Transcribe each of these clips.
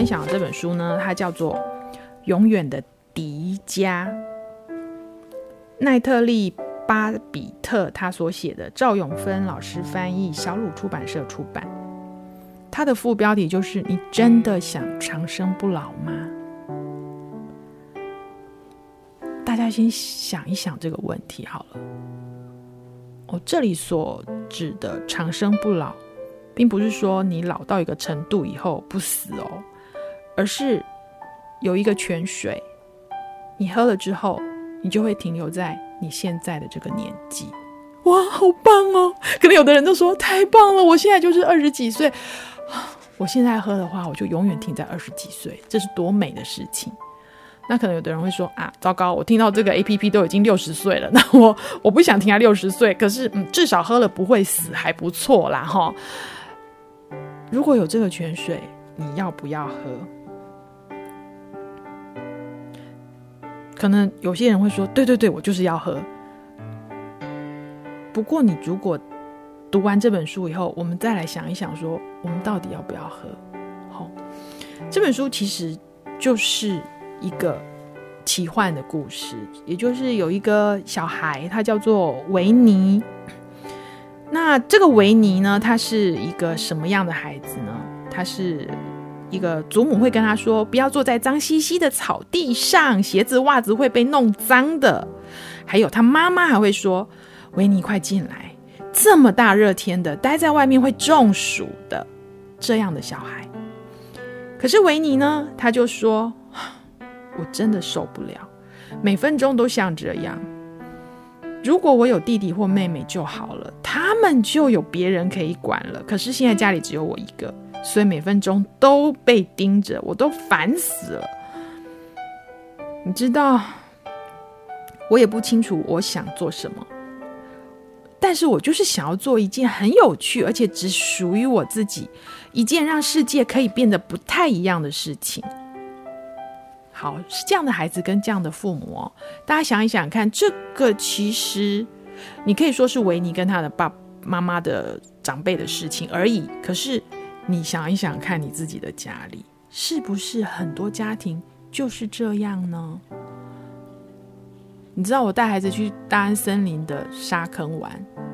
分享的这本书呢，它叫做《永远的迪迦》，奈特利·巴比特他所写的，赵永芬老师翻译，小鲁出版社出版。它的副标题就是“你真的想长生不老吗？”大家先想一想这个问题好了。我这里所指的长生不老，并不是说你老到一个程度以后不死哦，而是有一个泉水，你喝了之后，你就会停留在你现在的这个年纪。哇，好棒哦！可能有的人都说太棒了，我现在就是二十几岁，我现在喝的话，我就永远停在二十几岁，这是多美的事情。那可能有的人会说啊，糟糕，我听到这个 APP 都已经六十岁了，那我我不想停在六十岁，可是嗯，至少喝了不会死，还不错啦哈。如果有这个泉水，你要不要喝？可能有些人会说，对对对，我就是要喝。不过你如果读完这本书以后，我们再来想一想说，我们到底要不要喝？好，这本书其实就是。一个奇幻的故事，也就是有一个小孩，他叫做维尼。那这个维尼呢，他是一个什么样的孩子呢？他是一个祖母会跟他说，不要坐在脏兮兮的草地上，鞋子袜子会被弄脏的。还有他妈妈还会说，维尼快进来，这么大热天的，待在外面会中暑的。这样的小孩，可是维尼呢，他就说。我真的受不了，每分钟都像这样。如果我有弟弟或妹妹就好了，他们就有别人可以管了。可是现在家里只有我一个，所以每分钟都被盯着，我都烦死了。你知道，我也不清楚我想做什么，但是我就是想要做一件很有趣，而且只属于我自己，一件让世界可以变得不太一样的事情。好，是这样的孩子跟这样的父母哦，大家想一想看，这个其实你可以说是维尼跟他的爸妈妈的长辈的事情而已。可是你想一想看，你自己的家里是不是很多家庭就是这样呢？你知道我带孩子去大安森林的沙坑玩，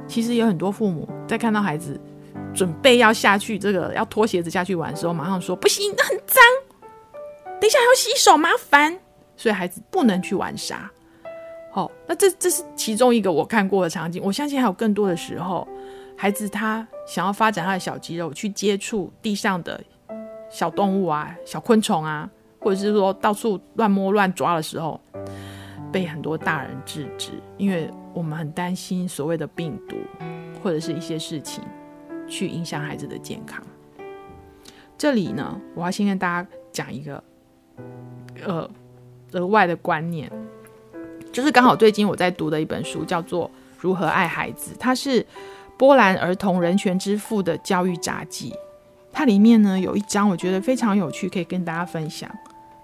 其实有很多父母在看到孩子准备要下去，这个要脱鞋子下去玩的时候，马上说不行，那很脏。等一下还要洗手，麻烦，所以孩子不能去玩沙。好，那这这是其中一个我看过的场景。我相信还有更多的时候，孩子他想要发展他的小肌肉，去接触地上的小动物啊、小昆虫啊，或者是说到处乱摸乱抓的时候，被很多大人制止，因为我们很担心所谓的病毒或者是一些事情去影响孩子的健康。这里呢，我要先跟大家讲一个。呃，额外的观念，就是刚好最近我在读的一本书，叫做《如何爱孩子》，它是波兰儿童人权之父的教育札记。它里面呢有一章，我觉得非常有趣，可以跟大家分享。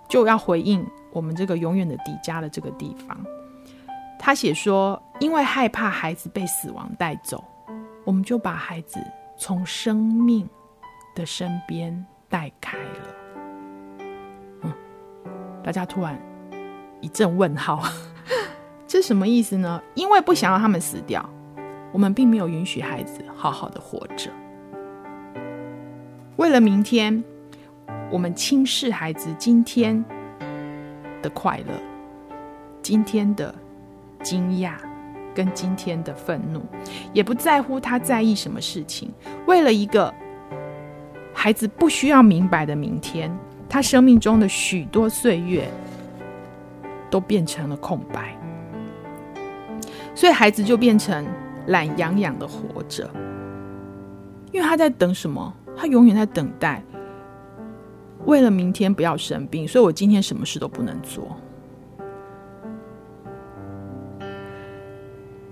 就要回应我们这个永远的迪迦的这个地方，他写说，因为害怕孩子被死亡带走，我们就把孩子从生命的身边带开了。嗯大家突然一阵问号，这什么意思呢？因为不想让他们死掉，我们并没有允许孩子好好的活着。为了明天，我们轻视孩子今天的快乐、今天的惊讶跟今天的愤怒，也不在乎他在意什么事情。为了一个孩子不需要明白的明天。他生命中的许多岁月都变成了空白，所以孩子就变成懒洋洋的活着，因为他在等什么？他永远在等待，为了明天不要生病，所以我今天什么事都不能做。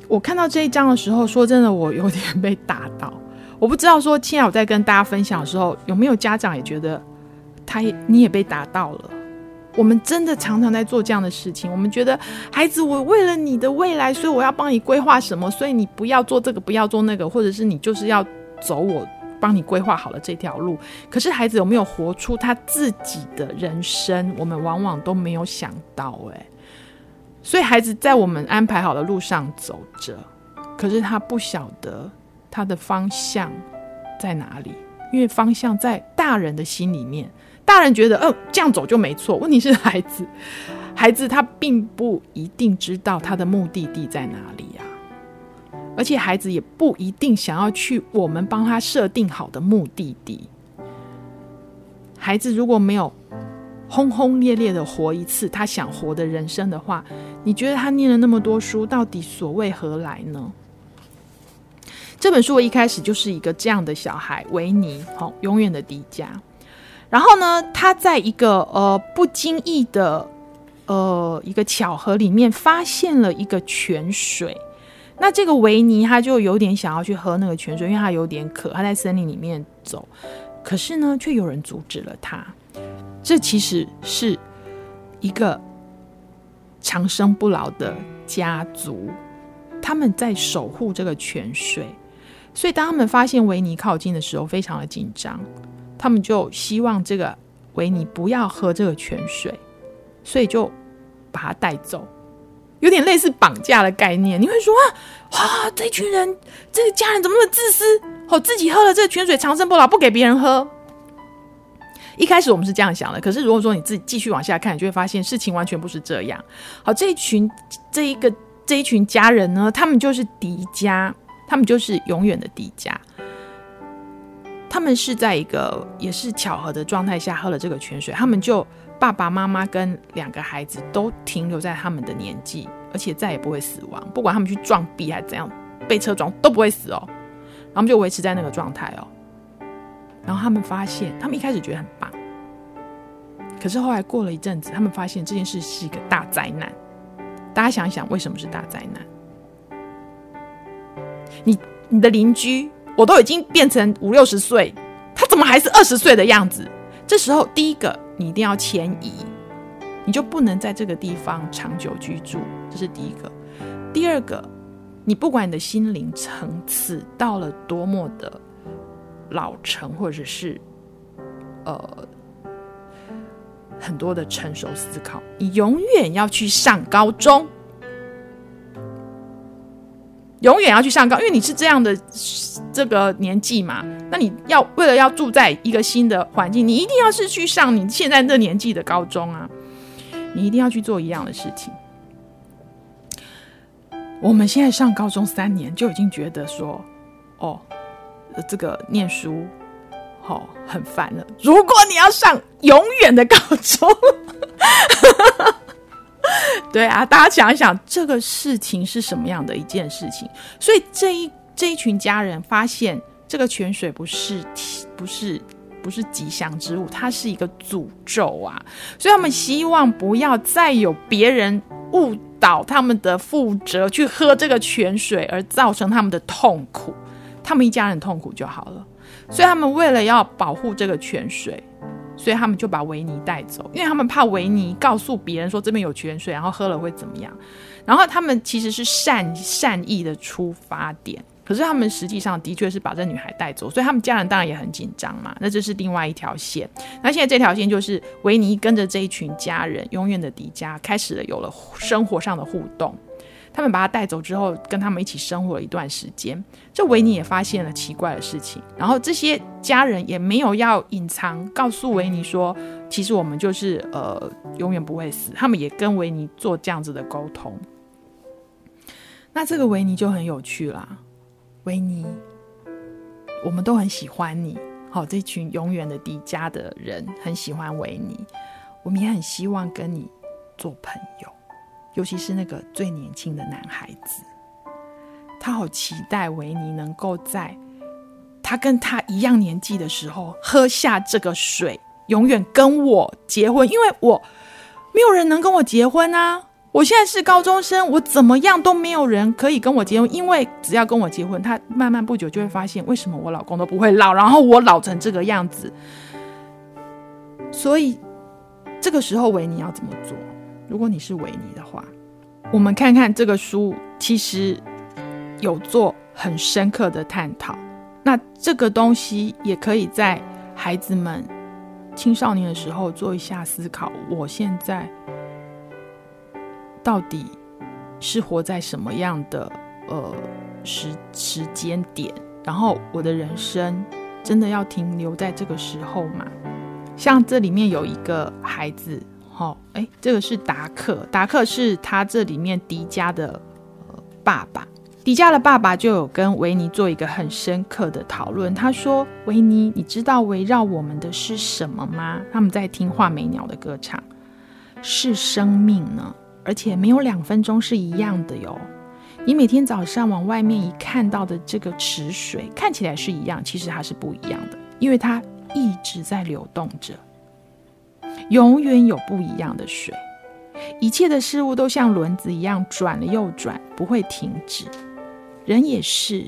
我看到这一章的时候，说真的，我有点被打到。我不知道说，现在我在跟大家分享的时候，有没有家长也觉得？他也，你也被打到了。我们真的常常在做这样的事情。我们觉得，孩子，我为了你的未来，所以我要帮你规划什么，所以你不要做这个，不要做那个，或者是你就是要走我帮你规划好了这条路，可是孩子有没有活出他自己的人生，我们往往都没有想到诶，所以孩子在我们安排好的路上走着，可是他不晓得他的方向在哪里，因为方向在大人的心里面，大人觉得，哦，这样走就没错。问题是孩子，孩子他并不一定知道他的目的地在哪里呀。而且孩子也不一定想要去我们帮他设定好的目的地。孩子如果没有轰轰烈烈的活一次他想活的人生的话，你觉得他念了那么多书，到底所为何来呢？这本书我一开始就是一个这样的小孩，维尼，好，永远的迪迦。然后呢，他在一个呃不经意的呃一个巧合里面，发现了一个泉水。那这个维尼他就有点想要去喝那个泉水，因为他有点渴，他在森林里面走，可是呢，却有人阻止了他。这其实是一个长生不老的家族，他们在守护这个泉水，所以当他们发现维尼靠近的时候，非常的紧张，他们就希望这个维尼不要喝这个泉水，所以就把他带走。有点类似绑架的概念，你会说啊，啊，这群人，这个家人怎么那么自私？哦，自己喝了这个泉水长生不老，不给别人喝。一开始我们是这样想的，可是如果说你自己继续往下看，你就会发现事情完全不是这样。好，这一群这一个这一群家人呢，他们就是迪迦，他们就是永远的迪迦。他们是在一个也是巧合的状态下喝了这个泉水，他们就。爸爸妈妈跟两个孩子都停留在他们的年纪，而且再也不会死亡。不管他们去撞壁还是怎样，被车撞都不会死哦。然后他们就维持在那个状态哦。然后他们发现，他们一开始觉得很棒，可是后来过了一阵子，他们发现这件事是一个大灾难。大家想一想，为什么是大灾难？你你的邻居，我都已经变成五六十岁，他怎么还是二十岁的样子？这时候，第一个。你一定要迁移，你就不能在这个地方长久居住，这是第一个。第二个，你不管你的心灵层次到了多么的老成，或者是呃很多的成熟思考，你永远要去上高中，永远要去上高，因为你是这样的这个年纪嘛。那你要为了要住在一个新的环境，你一定要是去上你现在这年纪的高中啊！你一定要去做一样的事情。我们现在上高中三年就已经觉得说，哦，这个念书好、哦、很烦了。如果你要上永远的高中，对啊，大家想一想这个事情是什么样的一件事情？所以这一这一群家人发现。这个泉水不是不是不是吉祥之物，它是一个诅咒啊！所以他们希望不要再有别人误导他们的负责去喝这个泉水，而造成他们的痛苦，他们一家人痛苦就好了。所以他们为了要保护这个泉水，所以他们就把维尼带走，因为他们怕维尼告诉别人说这边有泉水，然后喝了会怎么样。然后他们其实是善善意的出发点。可是他们实际上的确是把这女孩带走，所以他们家人当然也很紧张嘛。那这是另外一条线。那现在这条线就是维尼跟着这一群家人，永远的迪迦，开始了有了生活上的互动。他们把他带走之后，跟他们一起生活了一段时间。这维尼也发现了奇怪的事情，然后这些家人也没有要隐藏，告诉维尼说，其实我们就是呃永远不会死。他们也跟维尼做这样子的沟通。那这个维尼就很有趣啦。维尼，我们都很喜欢你。好，这群永远的迪迦的人很喜欢维尼，我们也很希望跟你做朋友，尤其是那个最年轻的男孩子，他好期待维尼能够在他跟他一样年纪的时候喝下这个水，永远跟我结婚，因为我没有人能跟我结婚啊。我现在是高中生，我怎么样都没有人可以跟我结婚，因为只要跟我结婚，他慢慢不久就会发现为什么我老公都不会老，然后我老成这个样子。所以这个时候维尼要怎么做？如果你是维尼的话，我们看看这个书其实有做很深刻的探讨。那这个东西也可以在孩子们青少年的时候做一下思考：我现在到底是活在什么样的呃时时间点？然后我的人生真的要停留在这个时候吗？像这里面有一个孩子，哦，哎，这个是达克，达克是他这里面迪迦的爸爸。迪迦的爸爸就有跟维尼做一个很深刻的讨论。他说：“维尼，你知道围绕我们的是什么吗？”他们在听画眉鸟的歌唱，是生命呢，而且没有两分钟是一样的哟。你每天早上往外面一看到的这个池水，看起来是一样，其实它是不一样的，因为它一直在流动着，永远有不一样的水。一切的事物都像轮子一样转了又转，不会停止。人也是，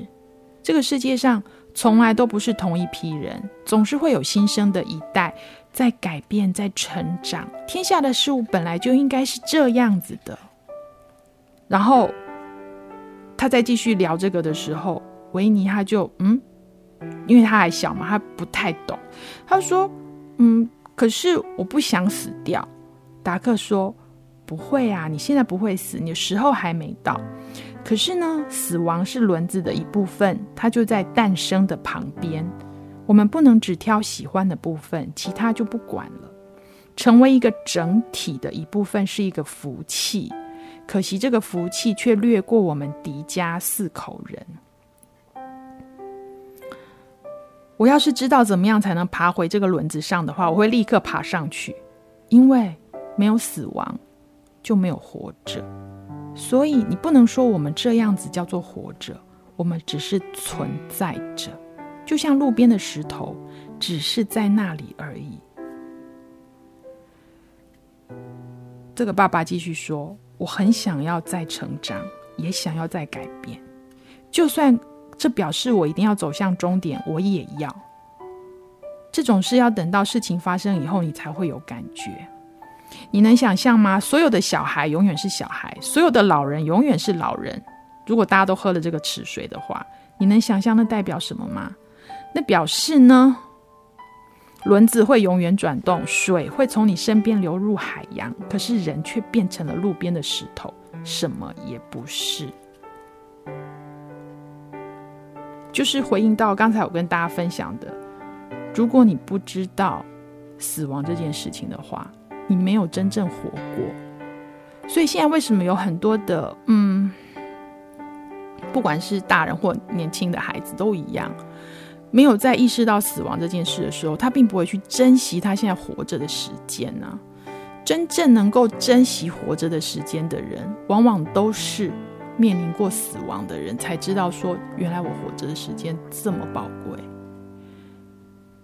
这个世界上从来都不是同一批人，总是会有新生的一代在改变，在成长。天下的事物本来就应该是这样子的。然后他在继续聊这个的时候，维尼他就嗯，因为他还小嘛，他不太懂。他说：“嗯，可是我不想死掉。”达克说：“不会啊，你现在不会死，你的时候还没到。”可是呢，死亡是轮子的一部分，它就在诞生的旁边。我们不能只挑喜欢的部分，其他就不管了。成为一个整体的一部分是一个福气，可惜这个福气却略过我们迪迦四口人。我要是知道怎么样才能爬回这个轮子上的话，我会立刻爬上去，因为没有死亡，就没有活着。所以你不能说我们这样子叫做活着，我们只是存在着，就像路边的石头，只是在那里而已。这个爸爸继续说：“我很想要再成长，也想要再改变，就算这表示我一定要走向终点，我也要。这种事要等到事情发生以后，你才会有感觉。”你能想象吗？所有的小孩永远是小孩，所有的老人永远是老人。如果大家都喝了这个池水的话，你能想象那代表什么吗？那表示呢，轮子会永远转动，水会从你身边流入海洋，可是人却变成了路边的石头，什么也不是。就是回应到刚才我跟大家分享的，如果你不知道死亡这件事情的话。你没有真正活过，所以现在为什么有很多的嗯，不管是大人或年轻的孩子都一样，没有在意识到死亡这件事的时候，他并不会去珍惜他现在活着的时间呢、真正能够珍惜活着的时间的人，往往都是面临过死亡的人，才知道说，原来我活着的时间这么宝贵。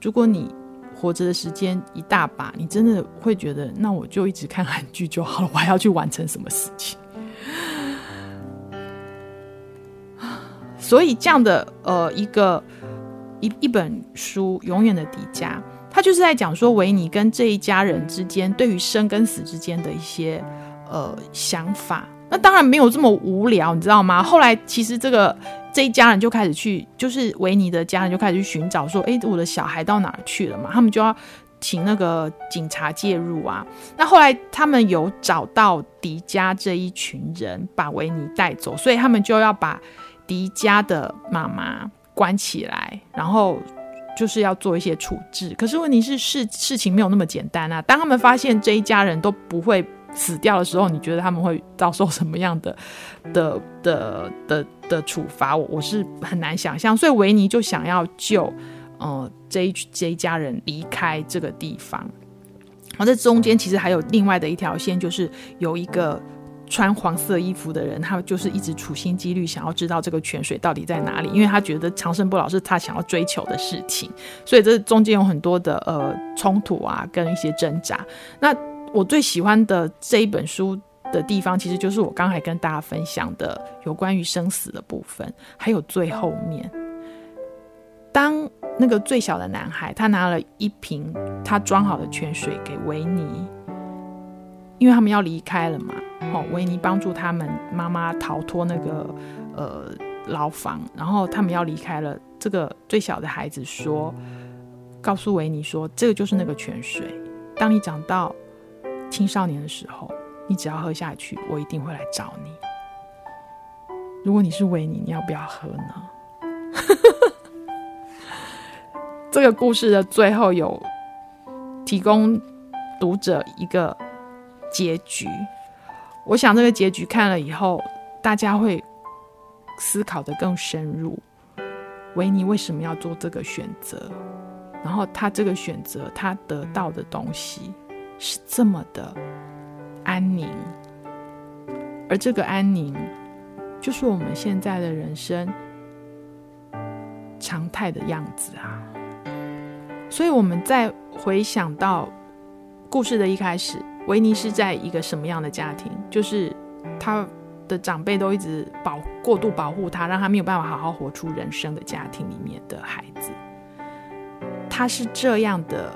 如果你活着的时间一大把，你真的会觉得，那我就一直看韩剧就好了，我还要去完成什么事情？所以这样的呃一个一一本书《永远的迪迦》，他就是在讲说维尼跟这一家人之间对于生跟死之间的一些呃想法。那当然没有这么无聊，你知道吗？后来其实这个。这一家人就开始去，就是维尼的家人就开始去寻找，说：“哎，我的小孩到哪儿去了嘛？”他们就要请那个警察介入啊。那后来他们有找到迪迦这一群人，把维尼带走，所以他们就要把迪迦的妈妈关起来，然后就是要做一些处置。可是问题是事事情没有那么简单啊。当他们发现这一家人都不会死掉的时候，你觉得他们会遭受什么样的的的的的处罚？我我是很难想象。所以维尼就想要救呃这一这家人离开这个地方。而这中间其实还有另外的一条线，就是有一个穿黄色衣服的人，他就是一直处心积虑想要知道这个泉水到底在哪里，因为他觉得长生不老是他想要追求的事情。所以这中间有很多的呃冲突啊，跟一些挣扎。那我最喜欢的这一本书的地方，其实就是我刚才跟大家分享的有关于生死的部分，还有最后面，当那个最小的男孩他拿了一瓶他装好的泉水给维尼，因为他们要离开了嘛，哦，维尼帮助他们妈妈逃脱那个呃牢房，然后他们要离开了。这个最小的孩子说：“告诉维尼说，这个就是那个泉水。当你长到青少年的时候，你只要喝下去，我一定会来找你。如果你是维尼，你要不要喝呢？” 这个故事的最后有提供读者一个结局。我想这个结局看了以后，大家会思考得更深入。维尼为什么要做这个选择？然后他这个选择，他得到的东西是这么的安宁，而这个安宁，就是我们现在的人生常态的样子啊。所以我们再回想到故事的一开始。维尼是在一个什么样的家庭？就是他的长辈都一直保过度保护他，让他没有办法好好活出人生的家庭里面的孩子。他是这样的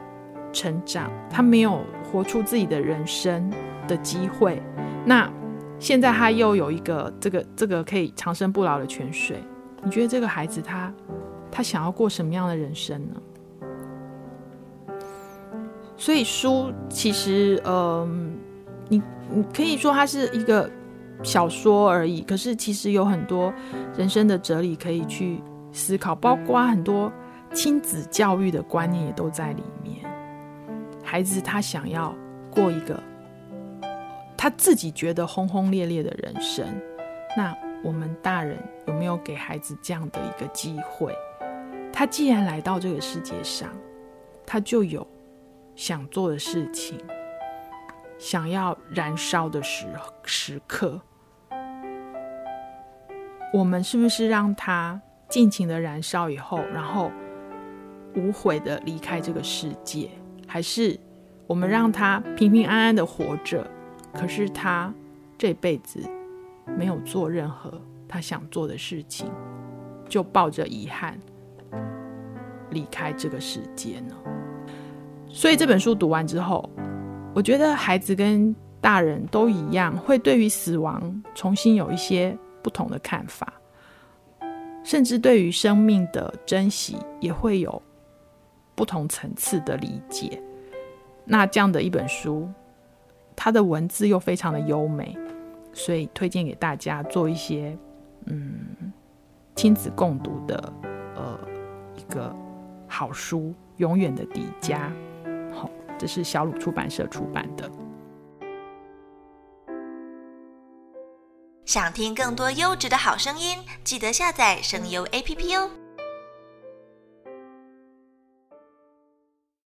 成长，他没有活出自己的人生的机会。那现在他又有一个这个这个可以长生不老的泉水，你觉得这个孩子他他想要过什么样的人生呢？所以书其实，嗯、呃，你你可以说它是一个小说而已，可是其实有很多人生的哲理可以去思考，包括很多亲子教育的观念也都在里面。孩子他想要过一个他自己觉得轰轰烈烈的人生，那我们大人有没有给孩子这样的一个机会？他既然来到这个世界上，他就有。想做的事情，想要燃烧的时时刻，我们是不是让他尽情的燃烧以后，然后无悔的离开这个世界？还是我们让他平平安安的活着，可是他这辈子没有做任何他想做的事情，就抱着遗憾离开这个世界呢？所以这本书读完之后，我觉得孩子跟大人都一样，会对于死亡重新有一些不同的看法，甚至对于生命的珍惜也会有不同层次的理解。那这样的一本书，它的文字又非常的优美，所以推荐给大家做一些嗯亲子共读的呃一个好书，永远的迪迦，好。这是小鲁出版社出版的。想听更多优质的好声音，记得下载声优 APP 哦。